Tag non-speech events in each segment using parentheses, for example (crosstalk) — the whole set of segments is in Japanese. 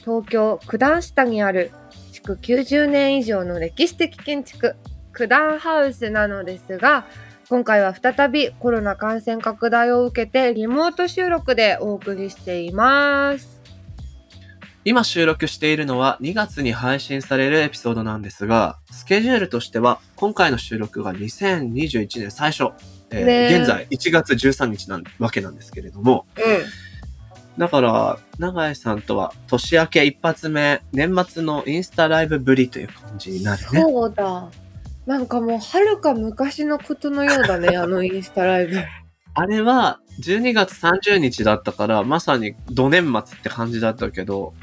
東京九段下にある築90年以上の歴史的建築九段ハウスなのですが今回は再びコロナ感染拡大を受けてリモート収録でお送りしています。今収録しているのは2月に配信されるエピソードなんですが、スケジュールとしては今回の収録が2021年最初、えー現在1月13日なわけなんですけれども、だから、長井さんとは年明け一発目、年末のインスタライブぶりという感じになるね。そうだ。なんかもう遥か昔のことのようだね、(laughs) あのインスタライブ。あれは12月30日だったから、まさに土年末って感じだったけど。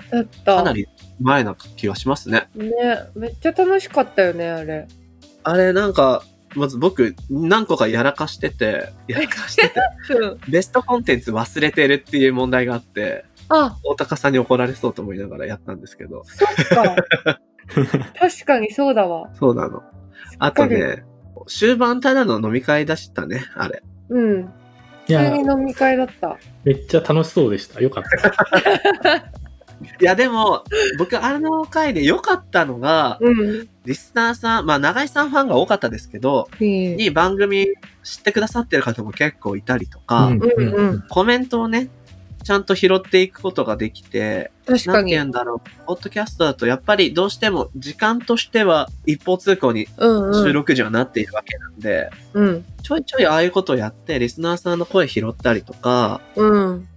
かなり前な気がしますね。ね、めっちゃ楽しかったよね、あれ。あれなんか、まず僕何個かやらかしてて、やらかしてて、(laughs) うん。ベストコンテンツ忘れてるっていう問題があって、あ、大高さんに怒られそうと思いながらやったんですけど、そっか。(laughs) 確かにそうだわ。そうなの。あとね、終盤ただの飲み会だしたね、あれ。うん。いや普通に、飲み会だった。めっちゃ楽しそうでした。よかった。(laughs) いや、でも、僕、あの回で良かったのが、うん。リスナーさん、まあ、長井さんファンが多かったですけど、いい。に番組知ってくださってる方も結構いたりとか、うんうんうんコメントをね、ちゃんと拾っていくことができて、確かに。なんて言うんだろう、ポッドキャストだとやっぱりどうしても時間としては一方通行にうんうん。収録時はなっているわけなんで、うん。ちょいちょいああいうことをやって、リスナーさんの声拾ったりとか、うん。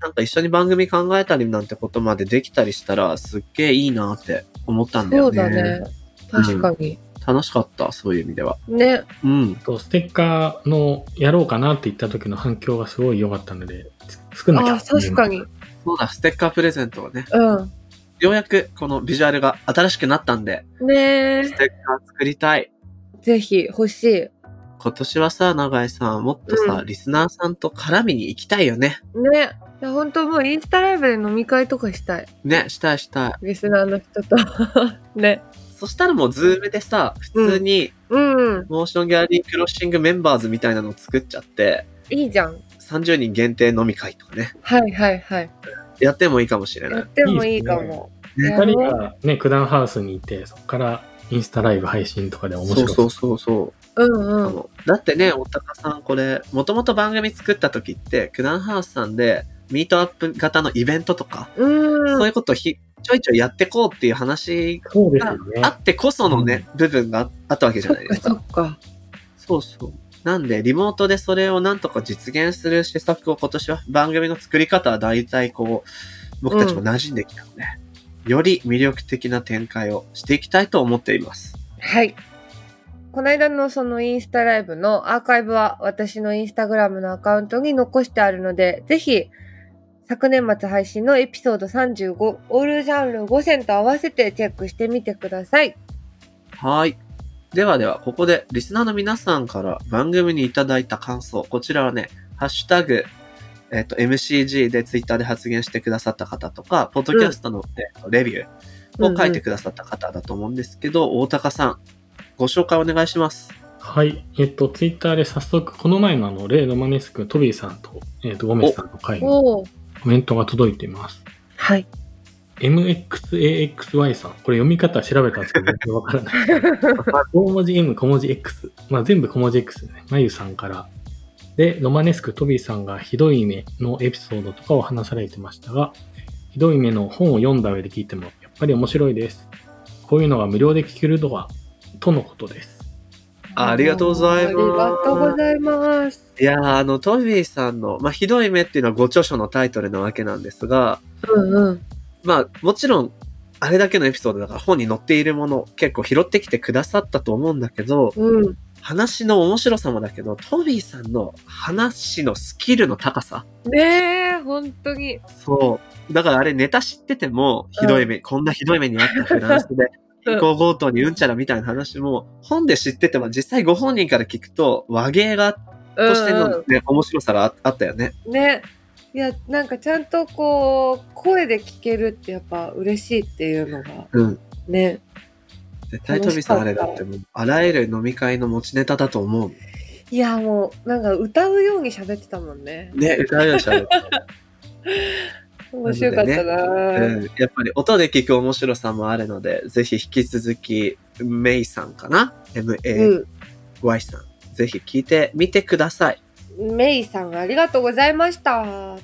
なんか一緒に番組考えたりなんてことまでできたりしたら、すっげえいいなって思ったんだそうよね。だね。確かに。楽しかった、そういう意味では。ね。うん。とステッカーのやろうかなって言った時の反響がすごい良かったので、作んなきゃあ、確かに。そうだ、ステッカープレゼントをね、うん。ようやくこのビジュアルが新しくなったんで、ねステッカー作りたい。え。ぜひ欲しい。今年はさ、長井さん、もっとさ、うんリスナーさんと絡みに行きたいよね。ね。いや、本当もうインスタライブで飲み会とかしたい。ね、したいしたい。リスナーの人と。(laughs) ね。そしたらもう Zoomでさ、普通に、うん。 MOTION GALLERY CROSSINGメンバーズみたいなのを作っちゃって、いいじゃん。30人限定飲み会とかね、はいはいはい。やってもいいかもしれない。やってもいいかも。ね二人がね、九段ハウスにいて、そこからインスタライブ配信とかで面白い。そうそうそうそう。うんうん。だってね、大高さんこれ、もともと番組作った時って、クダンハウスさんで、ミートアップ型のイベントとか、うん。そういうことをひちょいちょいやってこうっていう話があ。ってこそのね、部分があったわけじゃないですか。そっか。そうそう。なんで、リモートでそれをなんとか実現する施策を今年は番組の作り方は大体こう、僕たちも馴染んできたので、より魅力的な展開をしていきたいと思っています。はい。この間のそのインスタライブのアーカイブは私のインスタグラムのアカウントに残してあるので、ぜひ昨年末配信のエピソード35オールジャンル5選と合わせてチェックしてみてください。はい。ではでは、ここでリスナーの皆さんから番組にいただいた感想。こちらはね、ハッシュタグ、えっ、と、MCG でツイッターで発言してくださった方とか、ポッドキャストの、えーとレビューを書いてくださった方だと思うんですけど、大高さん、ご紹介お願いします。はい。えっと、ツイッターで早速、この前のあの、レイ・ロマネスク、トビーさんと、えっと、ゴメスさんの回のおお。コメントが届いています。はい。MXAXY さん。これ読み方調べたんですけど、全然わからない。(laughs) 大文字 M、小文字 X。まあ全部小文字 X ね。まゆさんから。で、ロマネスク、トビーさんがひどい目のエピソードとかを話されてましたが、ひどい目の本を読んだ上で聞いても、やっぱり面白いです。こういうのが無料で聞けるとは、とのことです。ありがとうございますありがとうございます。いやー、あの、トビーさんの、まあ、ひどい目っていうのはご著書のタイトルなわけなんですが、うんうん。まあ、もちろん、あれだけのエピソードだから本に載っているもの結構拾ってきてくださったと思うんだけど、うん。話の面白さもだけど、トビーさんの話のスキルの高さ。ねえ、本当に。そう。だからあれネタ知ってても、ひどい目、こんなひどい目にあったフランスで、行強盗にうんちゃらみたいな話も、本で知ってても実際ご本人から聞くと和芸がとしての、うんね面白さがああったよね。うんね。いや、なんかちゃんとこう、声で聞けるってやっぱ嬉しいっていうのが、うん。ね。絶対トビさんあれだってもう、あらゆる飲み会の持ちネタだと思う。いや、もう、なんか歌うように喋ってたもんね。ね、歌うように喋って (laughs) 面白かったな、うん、やっぱり音で聞く面白さもあるので、ぜひ引き続き、メイさんかな ?MAY さん。ぜひ聞いてみてください。うん。メイさんありがとうございました。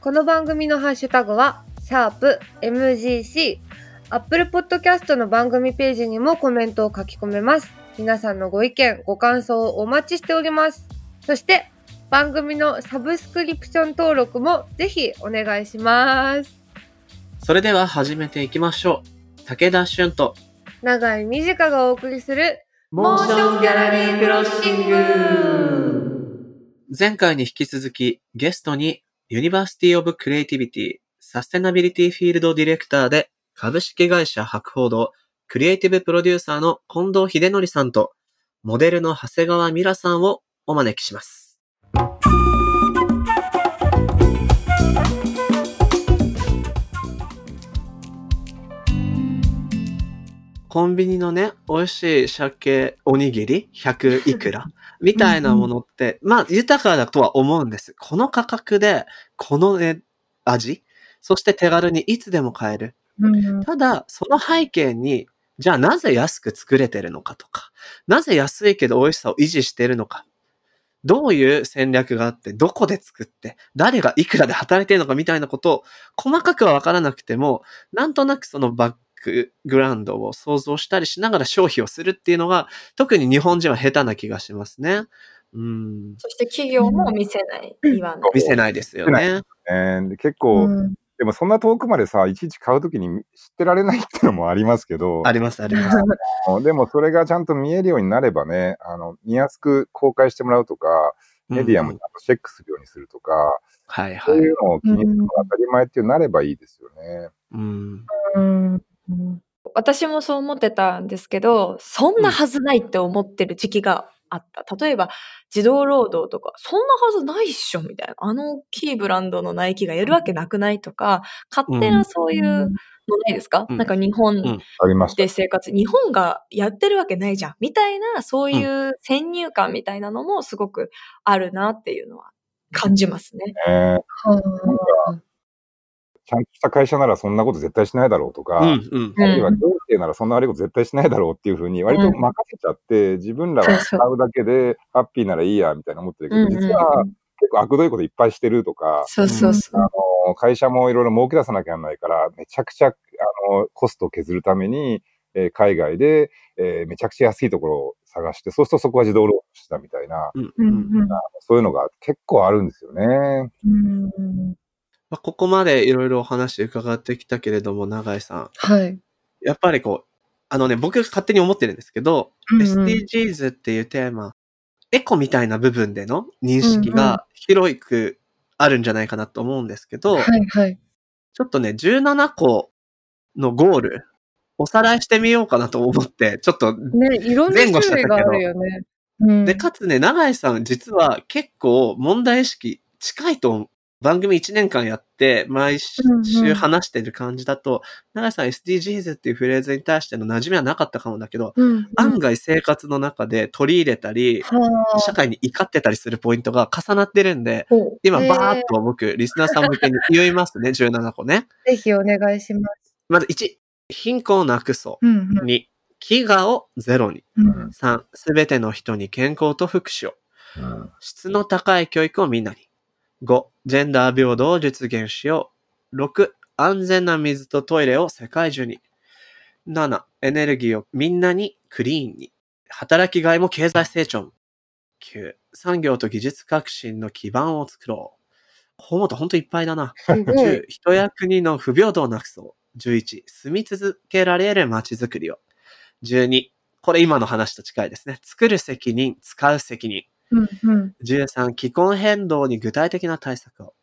この番組のハッシュタグは、シャープ MGC。Apple Podcast の番組ページにもコメントを書き込めます。皆さんのご意見、ご感想をお待ちしております。そして、番組のサブスクリプション登録もぜひお願いします。それでは始めていきましょう。武田俊と、長井美智香がお送りするモーションギャラリークロッシング前回に引き続きゲストに University of Creativity サステナビリティフィールドディレクターで株式会社博報堂クリエイティブプロデューサーの近藤秀則さんとモデルの長谷川美良さんをお招きします。コンビニのね、美味しい鮭おにぎり100いくら？(laughs) みたいなものって、まあ豊かだとは思うんです。この価格で、この、ね、味？そして手軽にいつでも買える。ただ、その背景に、じゃあなぜ安く作れてるのかとか、なぜ安いけど美味しさを維持してるのか、どういう戦略があって、どこで作って、誰がいくらで働いてるのかみたいなことを細かくはわからなくても、なんとなくそのバックグラウンドを想像したりしながら消費をするっていうのが、特に日本人は下手な気がしますね。うん。そして企業も見せない、言わない。見せないですよね。えーで結構、でもそんな遠くまでさ、いちいち買うときに知ってられないっていうのもありますけど、あります、あります。(laughs) でもそれがちゃんと見えるようになればね、あの、見やすく公開してもらうとか、メディアもちゃんとチェックするようにするとか、はいはい。そういうのを気にするのが当たり前っていうなればいいですよね。うん。私もそう思ってたんですけど、そんなはずないって思ってる時期があった。例えば、自動労働とか、そんなはずないっしょみたいな。あの大きいブランドのナイキがやるわけなくないとか、勝手なそういうのないですか、うんなんか日本。で生活、日本がやってるわけないじゃん。みたいな、そういう先入観みたいなのもすごくあるなっていうのは感じますね。ねちゃんとした会社ならそんなこと絶対しないだろうとか、うん、うん。あるいは行政ならそんな悪いこと絶対しないだろうっていうふうに割と任せちゃって、自分らは使うだけでハッピーならいいやみたいな思ってるけど、うんうんうん。実は結構悪どいこといっぱいしてるとか、そうそうそう。あの会社もいろいろ儲け出さなきゃならないから、めちゃくちゃあのコストを削るために、えー海外で、えーめちゃくちゃ安いところを探して、そうするとそこは自動労働したみたいな、うんうんそういうのが結構あるんですよね。うんまあ、ここまでいろいろお話伺ってきたけれども、永井さん。はい。やっぱりこう、あのね、僕が勝手に思ってるんですけど、うんうん SDGs っていうテーマ、エコみたいな部分での認識が広くあるんじゃないかなと思うんですけど、はいはい。ちょっとね、17個のゴール、おさらいしてみようかなと思って、ちょっと、ね、いろんな前後しちゃったけど種類があるよね。うんで、かつね、永井さん実は結構問題意識近いと思う。番組1年間やって、毎週話してる感じだと、永井さん SDGs っていうフレーズに対しての馴染みはなかったかもだけど、うん案外生活の中で取り入れたり、は社会に怒ってたりするポイントが重なってるんで、今バーっと僕、リスナーさん向けに言いますね、(laughs) 17個ね。あぜひお願いします。まず1、貧困をなくそうんう。2、飢餓をゼロに。うん3、すべての人に健康と福祉を。質の高い教育をみんなに。5、ジェンダー平等を実現しよう。6、安全な水とトイレを世界中に。7、エネルギーをみんなにクリーンに。働きがいも経済成長も。9、産業と技術革新の基盤を作ろう。ほもとほんといっぱいだな。すごい。10、人や国の不平等をなくそう。11、住み続けられる街づくりを。12、これ今の話と近いですね。作る責任、使う責任。うんうん13、気候変動に具体的な対策を。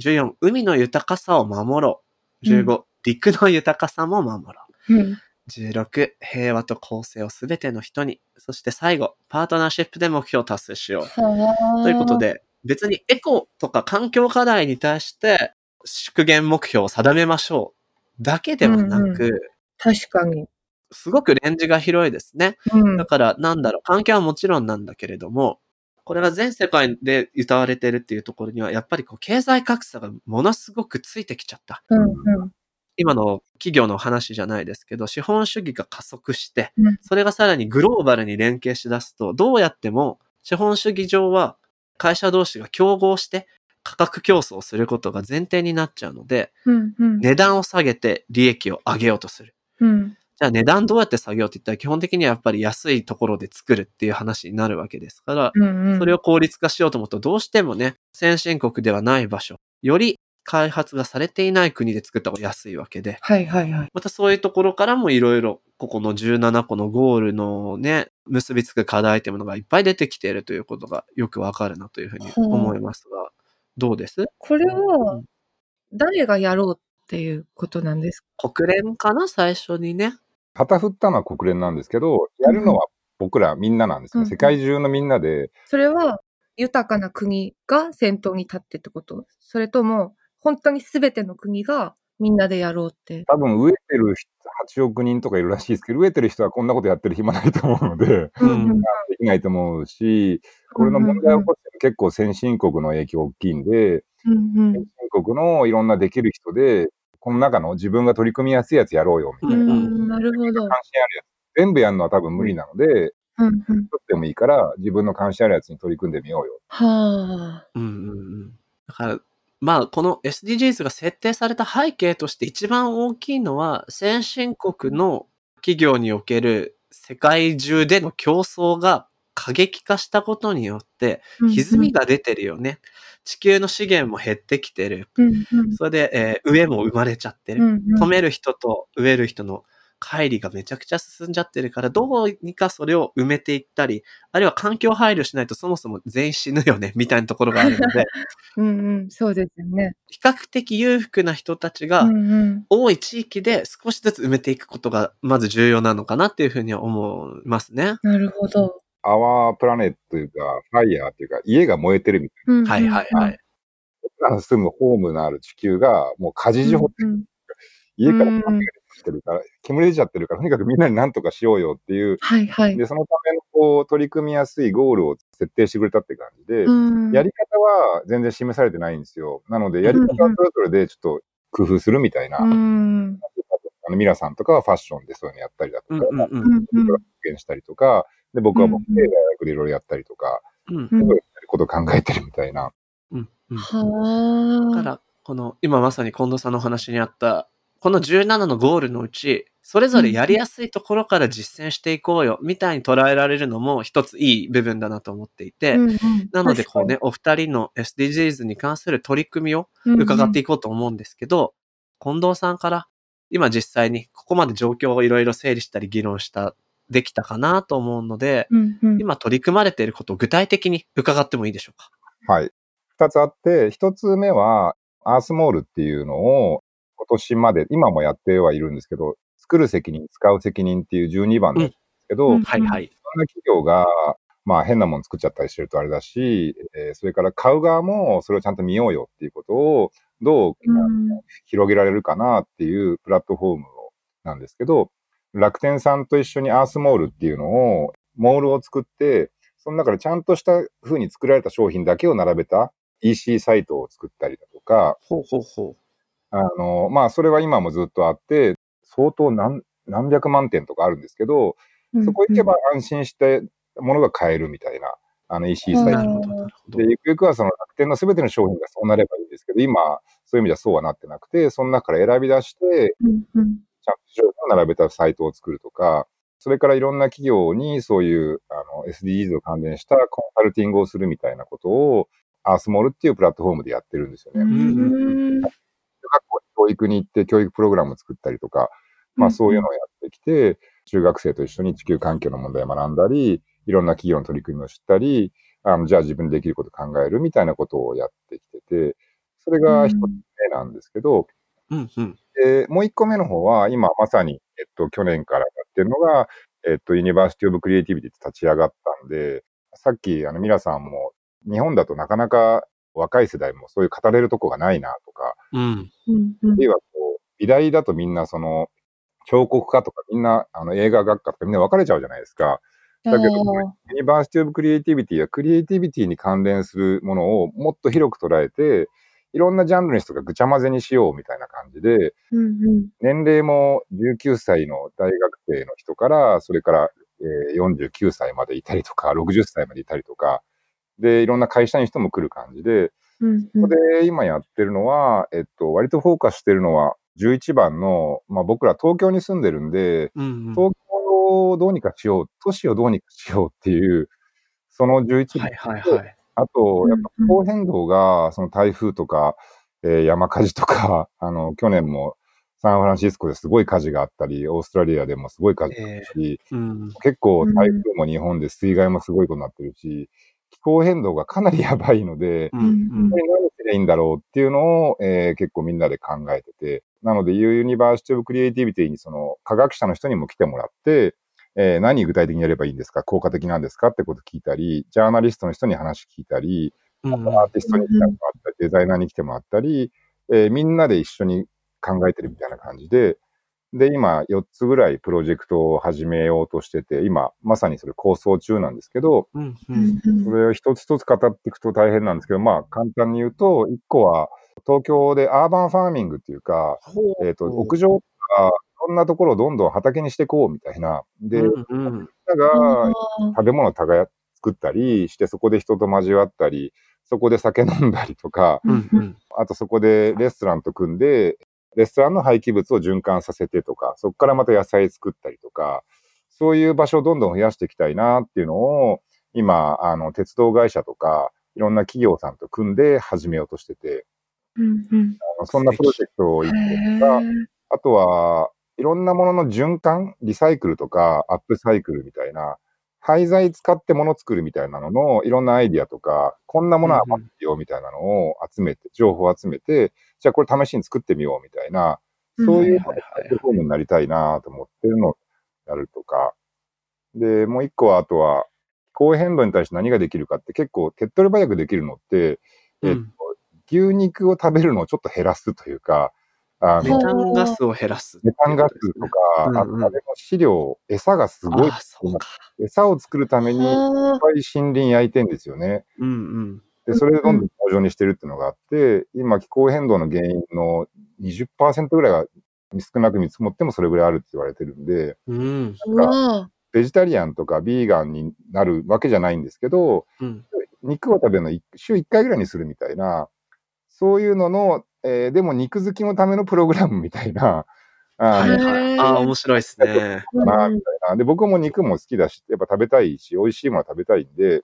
14、海の豊かさを守ろう。15、陸の豊かさも守ろう。うん。16、平和と公正をすべての人に。そして最後、パートナーシップで目標を達成しよう。はあ。ということ。で、別にエコとか環境課題に対して縮減目標を定めましょう。だけではなく、うんう確かに。すごくレンジが広いですね。うんだ。から、なんだろう、環境はもちろんなんだけれども、これが全世界で歌われてるっていうところには、やっぱりこう、経済格差がものすごくついてきちゃった。うんうん。今の企業の話じゃないですけど、資本主義が加速してうん、それがさらにグローバルに連携しだすと、どうやっても資本主義上は会社同士が競合して価格競争をすることが前提になっちゃうので、うんうん。値段を下げて利益を上げようとする。うん。じゃあ値段どうやって下げようって言ったら基本的にはやっぱり安いところで作るっていう話になるわけですから、うんうん。それを効率化しようと思うとどうしてもね、先進国ではない場所、より開発がされていない国で作った方が安いわけで、はいはいはい。またそういうところからもいろいろ、ここの17個のゴールのね、結びつく課題というものがいっぱい出てきているということがよくわかるなというふうに思いますが、どうです？これうはん、誰がやろうっていうことなんですか？国連かな？最初にね。旗振ったのは国連なんですけど、やるのは僕らみんななんですね。うん世界中のみんなで、それは、豊かな国が先頭に立ってってこと？それとも、本当に全ての国がみんなでやろうって？多分飢えてる人8億人とかいるらしいですけど、飢えてる人はこんなことやってる暇ないと思うので、うんうん。できないと思うし、これの問題を起こしてる結構先進国の影響大きいんで、うん。先進国のいろんなできる人で、この中の自分が取り組みやすいやつやろうよ、みたいな。うん。ううんん、なるほど。関心あるやつ。全部やるのは多分無理なので、うんうん。ちょっとでもいいから、自分の関心あるやつに取り組んでみようよ。はあ。うんうんうん。だから、まあ、この SDGs が設定された背景として一番大きいのは、先進国の企業における世界中での競争が過激化したことによって、歪みが出てるよね。地球の資源も減ってきてる。うんうん。それで、えー飢えも生まれちゃってる。うんうん止める人と植える人の乖離がめちゃくちゃ進んじゃってるから、どうにかそれを埋めていったり、あるいは環境配慮しないとそもそも全員死ぬよね、みたいなところがあるので、(laughs) うんうん。そうですよね。比較的裕福な人たちが。多い地域で少しずつ埋めていくことがまず重要なのかなっていうふうには思いますね。なるほど。アワープラネットというか、ファイヤーというか、家が燃えてるみたいうんうんはいはいはい。僕らの住むホームのある地球が、もう火事場、うんうん家からうん煙が出てるから、煙出ちゃってるから、とにかくみんなに何とかしようよっていう、はいはい。で、そのためのこう取り組みやすいゴールを設定してくれたって感じで、うんやり方は全然示されてないんですよ。なので、やり方はそれぞれでちょっと工夫するみたいな。うん。あのミラさんとかはファッションでそういうのやったりだとか、うんうんうん。うんうん表現したりとか、で、僕は僕うんで大学でいろいろやったりとか、うんうんそういうことを考えてるみたいな。うんうん。はあ。だから、この、今まさに近藤さんのお話にあった、この17のゴールのうち、それぞれやりやすいところから実践していこうよ、みたいに捉えられるのも一ついい部分だなと思っていて、うんうんなのでこうね、お二人の SDGs に関する取り組みを伺っていこうと思うんですけど、近藤さんから、今実際にここまで状況をいろいろ整理したり議論した、できたかなと思うので、うんうん今取り組まれていることを具体的に伺ってもいいでしょうか？はい。二つあって、一つ目は、アースモールっていうのを今年まで、今もやってはいるんですけど、作る責任、使う責任っていう12番なんですけど、うんいろんはいはい。な企業が、まあ変なもの作っちゃったりしてるとあれだし、えーそれから買う側もそれをちゃんと見ようよっていうことを、どううん広げられるかなっていうプラットフォームをなんですけど、楽天さんと一緒にアースモールっていうのを、モールを作って、その中でちゃんとした風に作られた商品だけを並べた EC サイトを作ったりだとか、ほうほうほあの、まあ、それは今もずっとあって、相当何、何百万点とかあるんですけど、そこ行けば安心してものが買えるみたいな、あの EC う。サイト。で、。ゆくゆくはその楽天のすべての商品がそうなればいいんですけど、今、そういう意味ではそうはなってなくて、その中から選び出して、ちゃんと商品を並べたサイトを作るとか、それからいろんな企業にそういうあの SDGs を関連したコンサルティングをするみたいなことを、アースモールっていうプラットフォームでやってるんですよね。うん学校に教育に行って教育プログラムを作ったりとか、まあそういうのをやってきて、中学生と一緒に地球環境の問題を学んだり、いろんな企業の取り組みを知ったり、あのじゃあ自分でできることを考えるみたいなことをやってきてて、それが一つ目なんですけど、うんうん。で、もう一個目の方は、今まさに、えっと、去年からやってるのが、えっと、 University of Creativity って立ち上がったんで、さっき、あの、ミラさんも、日本だとなかなか若い世代もそういう語れるとこがないなとか、うん。あるいはこう、美大だとみんなその、彫刻家とかみんな、あの、映画学科とかみんな分かれちゃうじゃないですか。だけど、ユニバーシティオブクリエイティビティやクリエイティビティに関連するものをもっと広く捉えて、いろんなジャンルの人がぐちゃ混ぜにしようみたいな感じで、うんうん年齢も19歳の大学生の人から、それから、えー49歳までいたりとか、60歳までいたりとか、で、いろんな会社の人も来る感じで、うんそこで今やってるのは、えっと、割とフォーカスしてるのは、11番の、まあ僕ら東京に住んでるんで、うんうん。東京をどうにかしよう、都市をどうにかしようっていう、その11番はいはいはい。あと、やっぱうん。気候変動が、その台風とか、えー山火事とか、(laughs) あの、去年もサンフランシスコですごい火事があったり、オーストラリアでもすごい火事があったり、うん。結構台風も日本で水害もすごいことになってるし、気候変動がかなりやばいので、うんうん。これ何すればいいんだろうっていうのを、えー結構みんなで考えてて、なので、 University of Creativity にその科学者の人にも来てもらって、えー何具体的にやればいいんですか？効果的なんですか？ってこと聞いたり、ジャーナリストの人に話聞いたり、うんアーティストに来てもらったり、デザイナーに来てもらったり、えーみんなで一緒に考えてるみたいな感じで、で、今4つぐらいプロジェクトを始めようとしてて、今まさにそれ構想中なんですけど、それを一つ一つ語っていくと大変なんですけど、まあ簡単に言うと、一個は東京でアーバンファーミングっていうか、えっ、と、屋上とか、そんなところをどんどん畑にしていこうみたいな。で、みんうんうん。なが食べ物を耕作ったりして、そこで人と交わったり、そこで酒飲んだりとか、うんうん。あとそこでレストランと組んで、レストランの廃棄物を循環させてとか、そこからまた野菜作ったりとか、そういう場所をどんどん増やしていきたいなっていうのを、今、あの、鉄道会社とか、いろんな企業さんと組んで始めようとしてて、うんうんあのそんなプロジェクトを一個とか、あとは、いろんなものの循環、リサイクルとか、アップサイクルみたいな、廃材使ってもの作るみたいなのの、いろんなアイディアとか、こんなものは余ってるよみたいなのを集めて、情報を集めて、じゃあこれ試しに作ってみようみたいな、そういうプフォームになりたいなと思ってるのをやるとか。で、もう一個は、あとは、気候変動に対して何ができるかって結構手っ取り早くできるのって、えっとうん牛肉を食べるのをちょっと減らすというか、あの、メタンガスを減らす。メタンガスとか、うんうんあと飼料、餌がすごい。餌を作るためにいっあぱい森林焼いてんですよね。うんうん。で、それでどんどん工場にしてるっていうのがあって、今気候変動の原因の20%ぐらいが少なく見積もってもそれぐらいあるって言われてるんで、うん。うわベジタリアンとかビーガンになるわけじゃないんですけど、うん。肉を食べるの一週1回ぐらいにするみたいな、そういうのの、えーでも肉好きのためのプログラムみたいな、(laughs) あのはいはい。ああ、面白いですね。かな、みたいな。で、僕も肉も好きだし、やっぱ食べたいし、美味しいもの食べたいんで、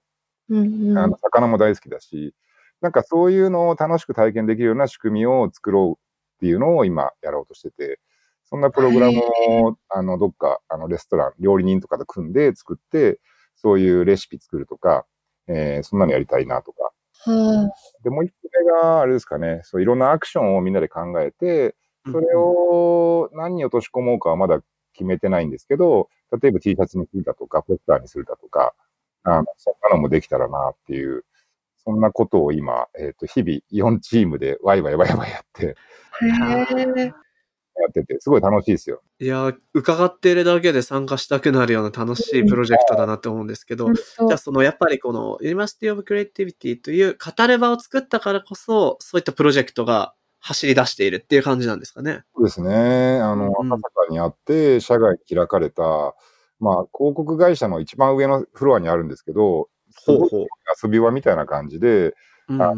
うんうんあの、魚も大好きだし、なんかそういうのを楽しく体験できるような仕組みを作ろうっていうのを今やろうとしてて、そんなプログラムを、あの、どっか、あの、レストラン、料理人とかと組んで作って、そういうレシピ作るとか、えーそんなのやりたいなとか。はで、もう一個目が、あれですかね、そういろんなアクションをみんなで考えて、それを何に落とし込もうかはまだ決めてないんですけど、例えば T シャツにするだとか、ポスターにするだとか、あのそんなのもできたらなっていう、そんなことを今、えっ、と、日々4チームでワイワイワイワイやって、へえ。やってて、すごい楽しいですよ。いやー、伺っているだけで参加したくなるような楽しいプロジェクトだなと思うんですけど、本じゃ当あそのやっぱりこの University of Creativity という語る場を作ったからこそ、そういったプロジェクトが走り出しているっていう感じなんですかね。そうですね。あの、うん赤坂にあって、社外に開かれた、まあ、広告会社の一番上のフロアにあるんですけど、すごいほう。遊び場みたいな感じで、うんあ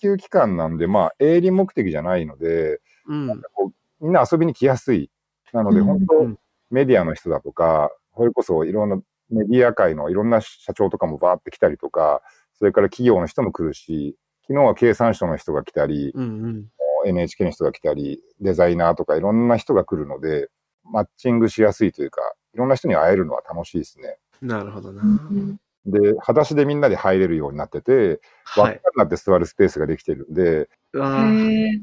研究機関なんで、まあ、営利目的じゃないので、うん。こうみんな遊びに来やすい。なので、うん本当、うんメディアの人だとか、それこそいろんなメディア界のいろんな社長とかもバーって来たりとか、それから企業の人も来るし、昨日は経産省の人が来たり、うんうん。NHK の人が来たり、デザイナーとかいろんな人が来るので、マッチングしやすいというか、いろんな人に会えるのは楽しいですね。なるほどな。うんで、裸足でみんなで入れるようになってて、輪っかにはい。なって座るスペースができてるんで、うわー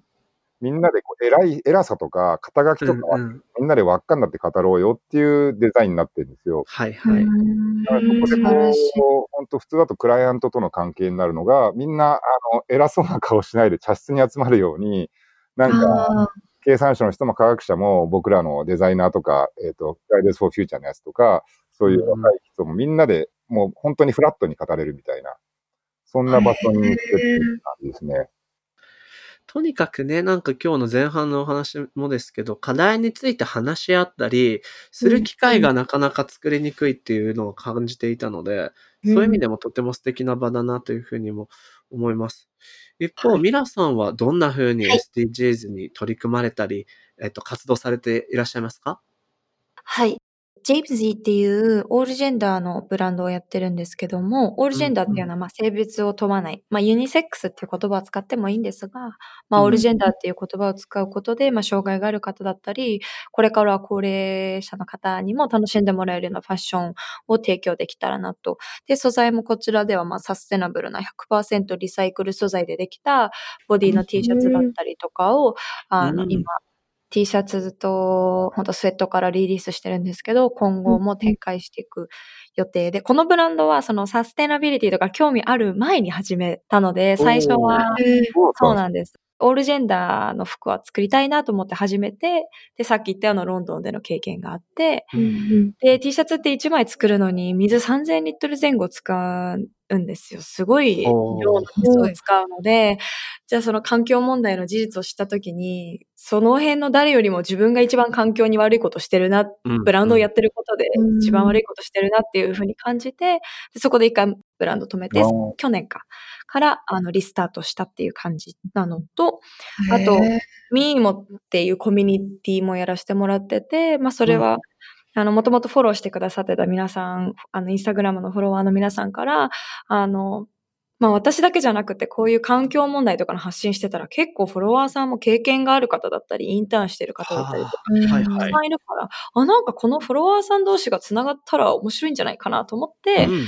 みんなでこう偉い、偉さとか肩書きとかは、うんうんみんなで輪っかになって語ろうよっていうデザインになってるんですよ。はいはい。だからそこでこう、本当普通だとクライアントとの関係になるのが、みんな、あの、偉そうな顔しないで茶室に集まるように、なんか、経産省の人も科学者も僕らのデザイナーとか、えっ、と、フライデーズ・フォー・フューチャーのやつとか、そういう若い人もみんなでもう本当にフラットに語れるみたいな、そんな場所にしてっていう感じですね。とにかくね、なんか今日の前半のお話もですけど、課題について話し合ったり、する機会がなかなか作りにくいっていうのを感じていたので、そういう意味でもとても素敵な場だなというふうにも思います。一方、ミラさんはどんなふうにはい。SDGs に取り組まれたり、えっと、活動されていらっしゃいますか？はい。ジェイブズィっていうオールジェンダーのブランドをやってるんですけども、オールジェンダーっていうのはまあ性別を問わない、まあユニセックスっていう言葉を使ってもいいんですが、まあうん。オールジェンダーっていう言葉を使うことで、まあ障害がある方だったり、これからは高齢者の方にも楽しんでもらえるようなファッションを提供できたらなと。で、素材もこちらではまあサステナブルな100%リサイクル素材でできたボディの T シャツだったりとかを、あの、うん。今 T シャツと、ほんとスウェットからリリースしてるんですけど、今後も展開していく予定で、このブランドはそのサステナビリティとか興味ある前に始めたので、最初は、そうなんです。オールジェンダーの服は作りたいなと思って始めて、で、さっき言ったようなロンドンでの経験があって、で、T シャツって1枚作るのに水3000リットル前後使うんですよ。すごい量の水を使うので、じゃあその環境問題の事実を知ったときに、その辺の誰よりも自分が一番環境に悪いことしてるな、うんブランドをやってることでうん一番悪いことしてるなっていうふうに感じて、でそこで一回ブランド止めて去年か、からあのリスタートしたっていう感じなのと、あと、ミーモっていうコミュニティもやらせてもらってて、まあそれは、あの、もともとフォローしてくださってた皆さん、あの、インスタグラムのフォロワーの皆さんから、あの、まあ私だけじゃなくて、こういう環境問題とかの発信してたら、結構フォロワーさんも経験がある方だったり、インターンしてる方だったりとか、はいたくはい。さんいるから、あ、なんかこのフォロワーさん同士が繋がったら面白いんじゃないかなと思って、うん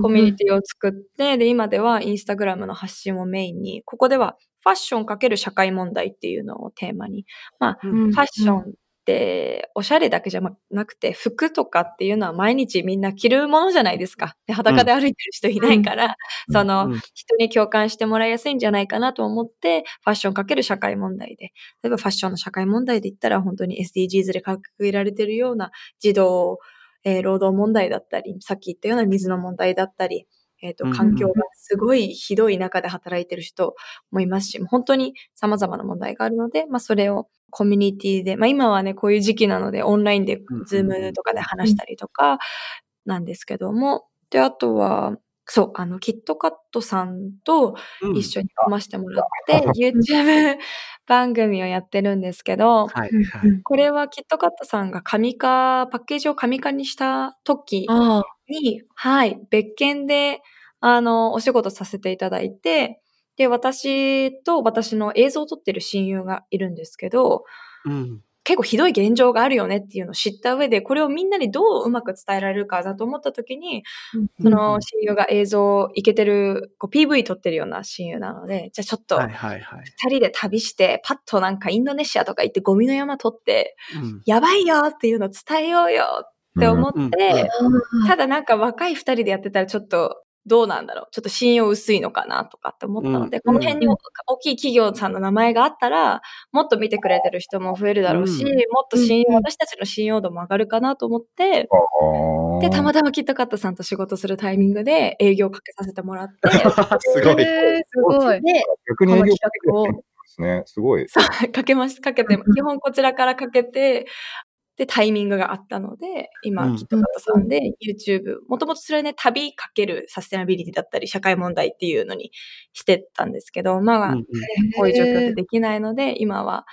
コミュニティを作って、で、今ではインスタグラムの発信をメインに、ここではファッションかける社会問題っていうのをテーマに、まあ、うんファッションっておしゃれだけじゃなくて、服とかっていうのは毎日みんな着るものじゃないですか。で裸で歩いてる人いないから、うん。その、うん。人に共感してもらいやすいんじゃないかなと思って、ファッションかける社会問題で、例えばファッションの社会問題で言ったら本当に SDGs で掲げられてるような児童、えー労働問題だったり、さっき言ったような水の問題だったり、えっ、と、うん環境がすごいひどい中で働いてる人もいますし、本当に様々な問題があるので、まあそれをコミュニティで、まあ今はね、こういう時期なのでオンラインでうん、 Zoomとかで話したりとかなんですけども、で、あとは、そう、あの、キットカットさんとうん一緒に組ましてもらって、YouTube (laughs) 番組をやってるんですけど、はいはい。これはキットカットさんが紙化、パッケージを紙化にした時ああ、に、はい、別件で、あの、お仕事させていただいて、で、私と私の映像を撮ってる親友がいるんですけど、うん。結構ひどい現状があるよねっていうのを知った上で、これをみんなにどううまく伝えられるかだと思った時に、その親友が映像いけてる、こう PV 撮ってるような親友なので、じゃあちょっと。二人で旅して、パッとなんかインドネシアとか行ってゴミの山撮って、うん。やばいよっていうのを伝えようよって思って、ただなんか若い二人でやってたらちょっとどうなんだろう。ちょっと信用薄いのかなとかって思ったので、うんこの辺にお大きい企業さんの名前があったら、もっと見てくれてる人も増えるだろうし、うんもっと信用、うん私たちの信用度も上がるかなと思って、あーで、たまたまキットカットさんと仕事するタイミングで営業かけさせてもらって、(laughs) すごい。えーすごい。で、逆に企画をですね。すごい。かけまし、かけて、(laughs) 基本こちらからかけて、で、タイミングがあったので、今、うんキットカットさんで YouTube、もともとそれね、旅かけるサステナビリティだったり、社会問題っていうのにしてたんですけど、まあ、うんうんこういう状況でできないので、今は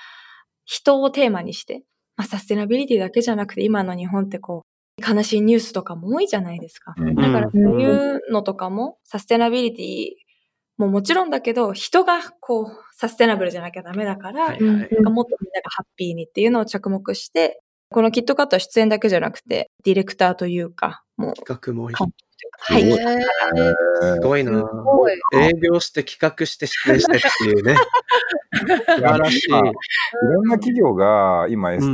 人をテーマにして、まあ、サステナビリティだけじゃなくて、今の日本ってこう、悲しいニュースとかも多いじゃないですか。うんだから、うんそういうのとかも、サステナビリティももちろんだけど、人がこう、サステナブルじゃなきゃダメだから、はいはい。もっとみんながハッピーにっていうのを着目して、このキットカットは出演だけじゃなくて、ディレクターというか、もう、企画もいい。はい。すごいなすごい。営業して企画して出演してっていうね。(laughs) 素晴らしい。今いろんな企業が今う S。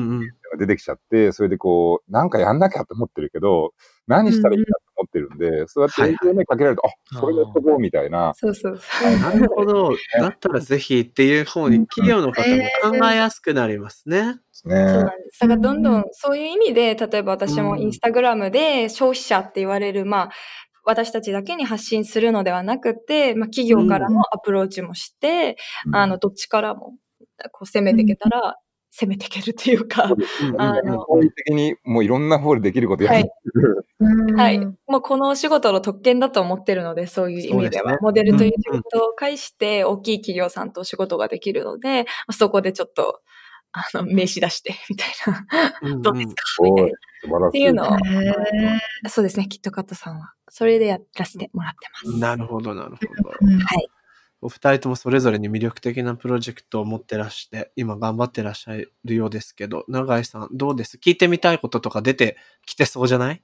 が出てきちゃって、それでこう、なんかやんなきゃと思ってるけど、何したらいいかと思ってるんで、そうやって営業目かけられると、あ、それやっとこうみたいな。そうそうそう。なるほど。だったらぜひっていう方に企業の方も考えやすくなりますね。そうなんね。です。だからどんどんそういう意味で、例えば私もインスタグラムで消費者って言われる、まあ、私たちだけに発信するのではなくて、まあ、企業からのアプローチもして、あの、どっちからも、こう、攻めていけたら、攻めていけるっていうか、うんうんあの本的にもういろんな方でできることやってる。はい。うん。もうこのお仕事の特権だと思ってるので、そういう意味では。ね。モデルという仕事を介して、大きい企業さんとお仕事ができるので、そこでちょっと、あの、名刺出して、(laughs) みたいな。うんうんどうですか？すごいみたいな。素晴らしい。っていうのをそうですね、キットカットさんは。それでやらせてもらってます。なるほど、なるほど。はい。お二人ともそれぞれに魅力的なプロジェクトを持ってらして、今頑張ってらっしゃるようですけど、永井さんどうです？聞いてみたいこととか出てきてそうじゃない？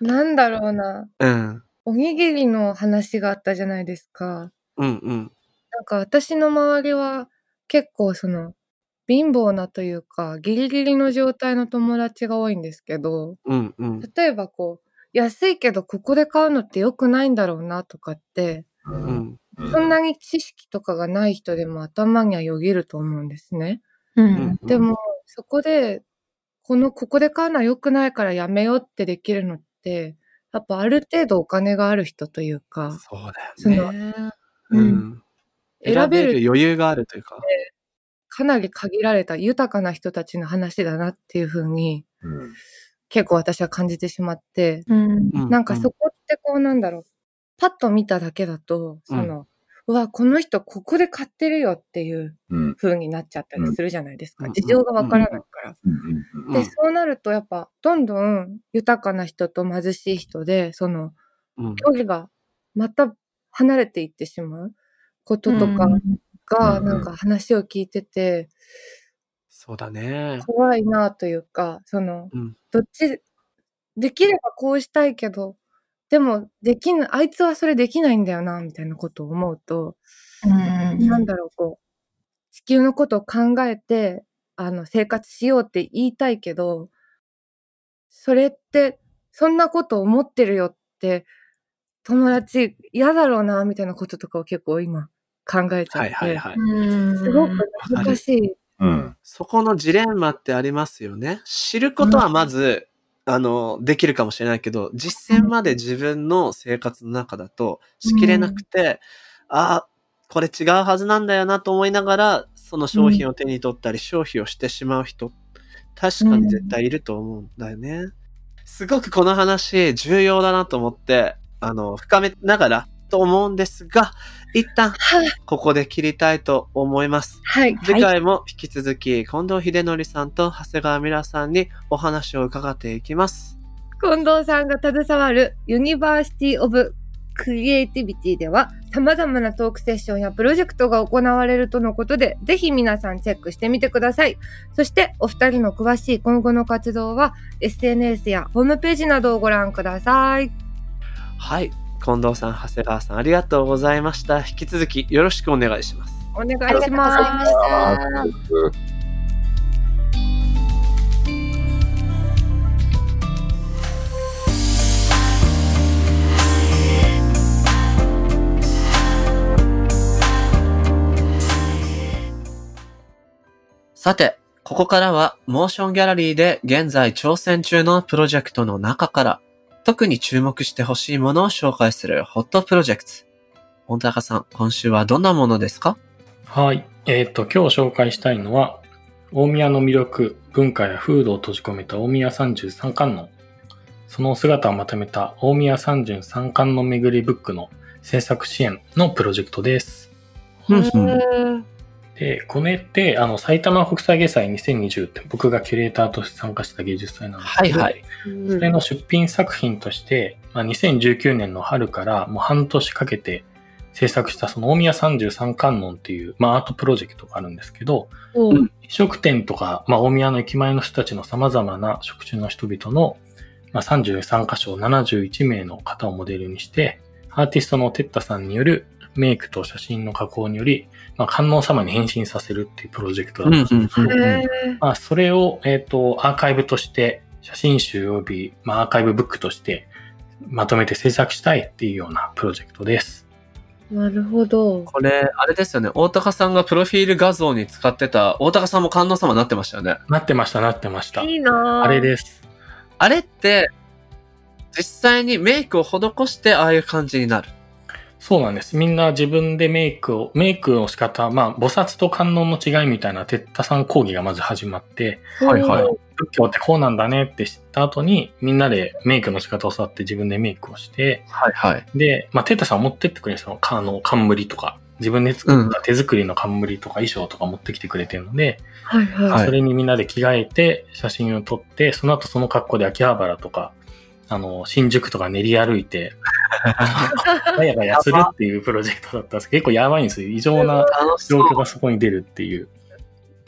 なんだろうな。うん。おにぎりの話があったじゃないですか。うんうん。なんか私の周りは結構その貧乏なというかギリギリの状態の友達が多いんですけどうんうん。例えばこう安いけどここで買うのって良くないんだろうなとかってうん。そんなに知識とかがない人でも頭にはよぎると思うんですね。ううんん。でもそこでこのここで買うのは良くないからやめようってできるのってやっぱある程度お金がある人というかそうそだよね。うん。選べる余裕があるというか。かなり限られた豊かな人たちの話だなっていう風にうん。結構私は感じてしまって、うん。うなんかそこってこうなんだろう、パッと見ただけだと、その、うわ、この人ここで買ってるよっていううん。風になっちゃったりするじゃないですか。うん。事情がわからないから。うん。うん。で、そうなるとやっぱ、どんどん豊かな人と貧しい人で、その、うん。距離がまた離れていってしまうこととかが、うんなんか話を聞いてて、そうだね。怖いなというか、その、うん。どっち、できればこうしたいけど、でも、できない、あいつはそれできないんだよな、みたいなことを思うと、なんだろう、こう、地球のことを考えて、あの、生活しようって言いたいけど、それって、そんなこと思ってるよって、友達嫌だろうな、みたいなこととかを結構今考えちゃって、はいはいはい。すごく難しい。うんそこのジレンマってありますよね。知ることはまず、あの、できるかもしれないけど、実践まで自分の生活の中だとしきれなくて、ああ、これ違うはずなんだよなと思いながら、その商品を手に取ったり消費をしてしまう人、確かに絶対いると思うんだよね。すごくこの話重要だなと思って、あの、深めながらと思うんですが、一旦はい。ここで切りたいと思います。はい。次回も引き続き近藤ヒデノリさんと長谷川ミラさんにお話を伺っていきます。近藤さんが携わる University of Creativity では様々なトークセッションやプロジェクトが行われるとのことでぜひ皆さんチェックしてみてください。そしてお二人の詳しい今後の活動は SNS やホームページなどをご覧ください。はい。近藤さん、長谷川さん、ありがとうございました。引き続きよろしくお願いします。お願いありがとしうございまます。した。さて、ここからは、モーションギャラリーで現在挑戦中のプロジェクトの中から、特に注目してほしいものを紹介するホットプロジェクト。本高さん、今週はどんなものですか？はい。えっ、と、今日紹介したいのは、大宮の魅力、文化や風土を閉じ込めた大宮33巻の、その姿をまとめた大宮33巻の巡りブックの制作支援のプロジェクトです。うんで、これって、あの、埼玉国際芸祭2020って僕がキュレーターとして参加した芸術祭なんですけど、はいはい。それの出品作品として、まあ、2019年の春からもう半年かけて制作したその大宮33観音っていう、まあ、アートプロジェクトがあるんですけど、おうん飲食店とか、まあ、大宮の駅前の人たちの様々な職種の人々の、まあ、33箇所71名の方をモデルにして、アーティストのテッタさんによるメイクと写真の加工により、まあ、観音様に変身させるっていうプロジェクトだったんですけど、あ、それを、えっ、と、アーカイブとして、写真集及び、まあ、アーカイブブックとして、まとめて制作したいっていうようなプロジェクトです。ーなるほど。これ、あれですよね。大高さんがプロフィール画像に使ってた、大高さんも観音様になってましたよね。なってました、なってました。いいなあれす。です。あれって、実際にメイクを施してああいう感じになる。そうなんです。みんな自分でメイクを、メイクの仕方、まあ、菩薩と観音の違いみたいな、テッタさん講義がまず始まって、はいはいうん仏教ってこうなんだねって知った後に、みんなでメイクの仕方を教わって自分でメイクをして、はいはい。で、まあ、テッタさん持ってってくれるんですよ。かあの、冠とか。自分で作った手作りの冠とか衣装とか持ってきてくれてるので、はいはい。はいそれにみんなで着替えて写真を撮って、その後その格好で秋葉原とか、あの、新宿とか練り歩いて、(laughs) ガヤガヤするっていうプロジェクトだったんですけど、結構やばいんですよ。異常な。状況がそこに出るっていう。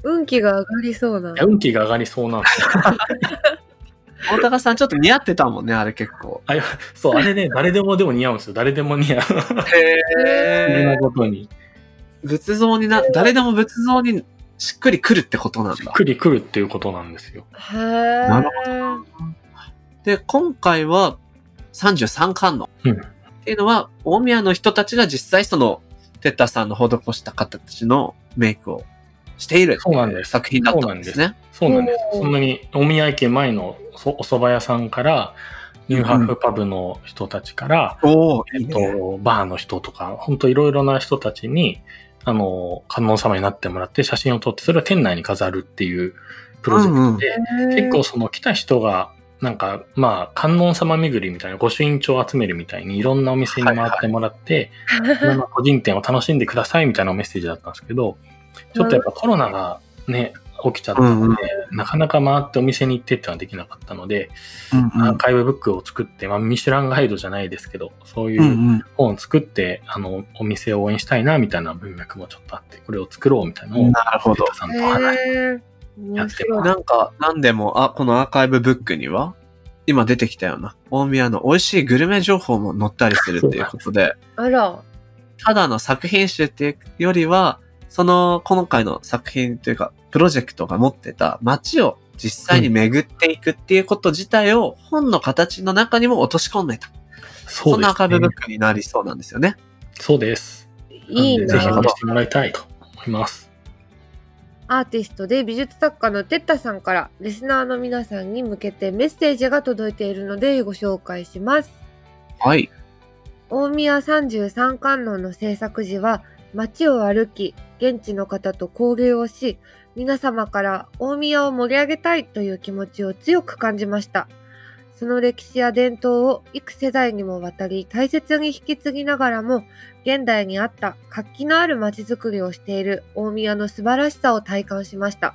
運気が上がりそうな。いや運気が上がりそうなんですよ。(laughs) 大高さんちょっと似合ってたもんね、あれ結構。あいやそう、あれね、誰でもでも似合うんですよ。誰でも似合う。不思議なことに。仏像にな、誰でも仏像にしっくりくるってことなんだ。しっくりくるっていうことなんですよ。へなるーで、今回は33巻の。うん。っていうのは、大宮の人たちが実際その、テッタさんの施した方たちのメイクをしているってそうなんです。いう作品だったんですね。そうなんです。そんなに、大宮駅前のそお蕎麦屋さんから、ニューハーフパブの人たちから、おお、えっと、バーの人とか、本当いろいろな人たちに、あの、観音様になってもらって写真を撮って、それを店内に飾るっていうプロジェクトで、結構その来た人が、なんか、まあ、観音様巡りみたいな、御朱印帳を集めるみたいに、いろんなお店に回ってもらって、いろんな個人店を楽しんでくださいみたいなメッセージだったんですけど、ちょっとやっぱコロナがね、起きちゃったので、なかなか回ってお店に行ってってのはできなかったので、うんうん。アーカイブブックを作って、まあ、ミシュランガイドじゃないですけど、そういううんうん。本を作って、あの、お店を応援したいな、みたいな文脈もちょっとあって、これを作ろうみたいなのを、なるほど。さんと話へー面白い。なんか、なんでも、あ、このアーカイブブックには、今出てきたような、大宮の美味しいグルメ情報も載ったりするっていうことで、あら。ただの作品集っていうよりは、その、今回の作品というか、プロジェクトが持ってた街を実際に巡っていくっていうこと自体を本の形の中にも落とし込んでた。そそんなアーカイブブッね。クになりそうなんですよね。そうです。いいぜひななるほど見せてもらいたいと思います。アーティストで美術作家のテッタさんからリスナーの皆さんに向けてメッセージが届いているのでご紹介します。はい。大宮33観音の制作時は街を歩き現地の方と交流をし皆様から大宮を盛り上げたいという気持ちを強く感じましたその歴史や伝統を幾世代にもわたり大切に引き継ぎながらも現代に合った活気のある街づくりをしている大宮の素晴らしさを体感しました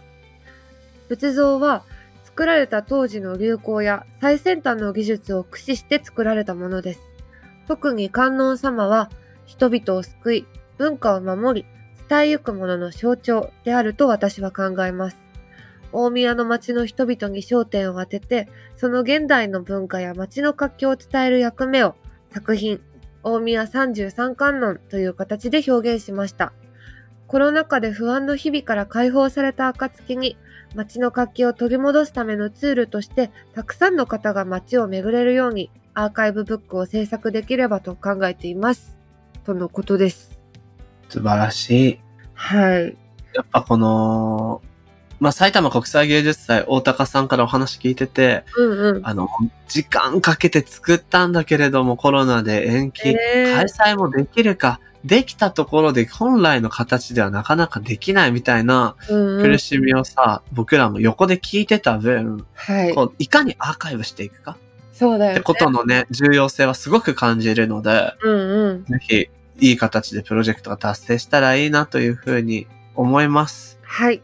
仏像は作られた当時の流行や最先端の技術を駆使して作られたものです特に観音様は人々を救い、文化を守り、伝えゆくものの象徴であると私は考えます。大宮の町の人々に焦点を当てて、その現代の文化や町の活気を伝える役目を作品、大宮33観音という形で表現しました。コロナ禍で不安の日々から解放された暁に、街の活気を取り戻すためのツールとして、たくさんの方が街を巡れるように、アーカイブブックを制作できればと考えています。とのことです。素晴らしい。はい。やっぱこの、まあ、埼玉国際芸術祭大高さんからお話聞いてて、うんうん。あの、時間かけて作ったんだけれどもコロナで延期、えー開催もできるか、できたところで本来の形ではなかなかできないみたいなうんうん苦しみをさ、僕らも横で聞いてた分、はい。こういかにアーカイブしていくかってそうだよね。ことのね、重要性はすごく感じるので、うんうん。ぜひ、いい形でプロジェクトが達成したらいいなというふうに思います。はい。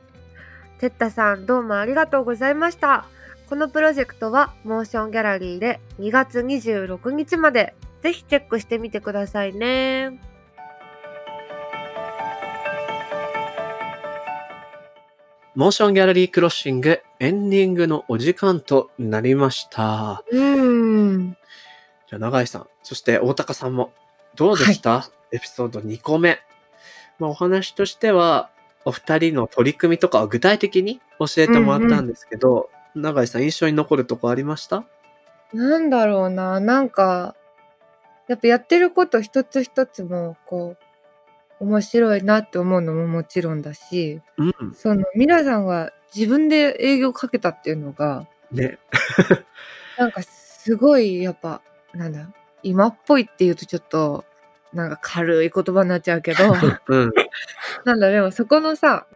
テッタさんどうもありがとうございました。このプロジェクトはモーションギャラリーで2月26日までぜひチェックしてみてくださいね。モーションギャラリークロッシングエンディングのお時間となりました。うん。じゃあ永井さん、そして大高さんもどうでした、はい、エピソード2個目。まあ、お話としては、お二人の取り組みとかを具体的に教えてもらったんですけど、永井さん、印象に残るとこありました？なんだろうな、なんか、やっぱやってること一つ一つも、こう、面白いなって思うのももちろんだし、うん。その、皆さんが自分で営業かけたっていうのが、ね。(laughs) なんかすごい、やっぱ、なんだ、今っぽいっていうとちょっと、なんか軽い言葉になっちゃうけど、(laughs) うん。なんだ、でもそこのさ、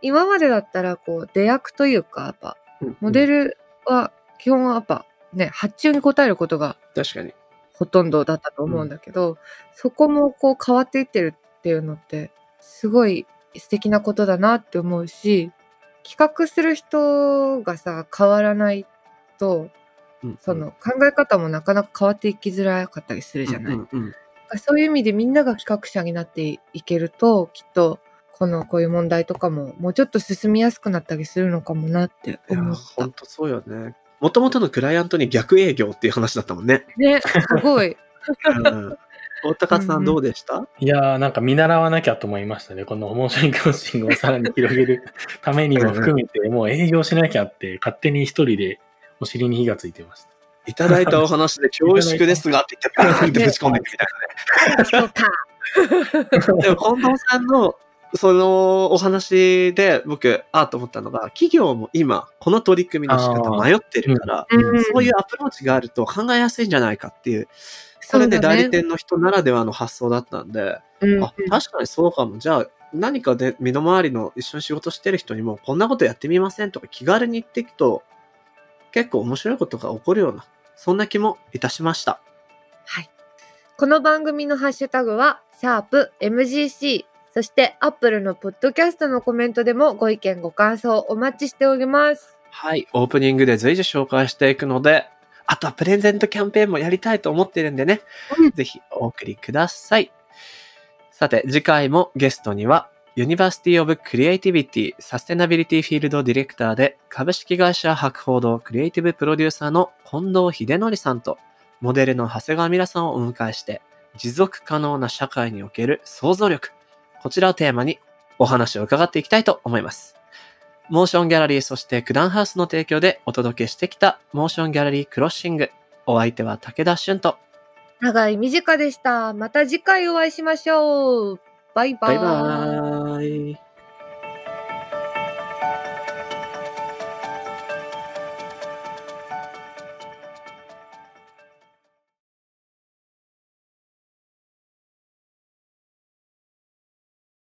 今までだったら、こう、出役というか、やっぱ、モデル。ルは、基本はやっぱ、ね、発注に応えることが確かに。ほとんどだったと思うんだけど、そこもこう変わっていってるっていうのって、すごい素敵なことだなって思うし、企画する人がさ、変わらないと、うんその考え方もなかなか変わっていきづらかったりするじゃない。うんうんそういう意味でみんなが企画者になっていけると、きっと、このこういう問題とかももうちょっと進みやすくなったりするのかもなって思ったほん。とそうよね。もともとのクライアントに逆営業っていう話だったもんね。ね、すごい。うん。大高さんどうでした？いやー、なんか見習わなきゃと思いましたね。このモーションクロッシングをさらに広げるためにも含めて、もう営業しなきゃって勝手に一人でお尻に火がついてました。いただいたお話で恐縮ですがって言って、バーンってぶち込んでみたいそうか。なね。でも、近藤さんの、そのお話で僕、ああと思ったのが、企業も今、この取り組みの仕方迷ってるから、そういうアプローチがあると考えやすいんじゃないかっていう、それで代理店の人ならではの発想だったんで、あ、確かにそうかも。じゃあ、何かで身の回りの一緒に仕事してる人にも、こんなことやってみませんとか気軽に言っていくと、結構面白いことが起こるような、そんな気もいたしました。はい。この番組のハッシュタグは、シャープ MGC、そしてアップルのポッドキャストのコメントでもご意見ご感想お待ちしております。はい。オープニングで随時紹介していくので、あとはプレゼントキャンペーンもやりたいと思ってるんでね、うんぜひお送りください。さて、次回もゲストには、 University of Creativity サステナビリティフィールドディレクターで株式会社博報堂クリエイティブプロデューサーの近藤ヒデノリさんとモデルの長谷川ミラさんをお迎えして持続可能な社会における想像力こちらをテーマにお話を伺っていきたいと思います。 MOTION GALLERYそして九段ハウスの提供でお届けしてきた MOTION GALLERY CROSSINGお相手は武田俊と長い短でした。また次回お会いしましょう。バイバイバイ。バ。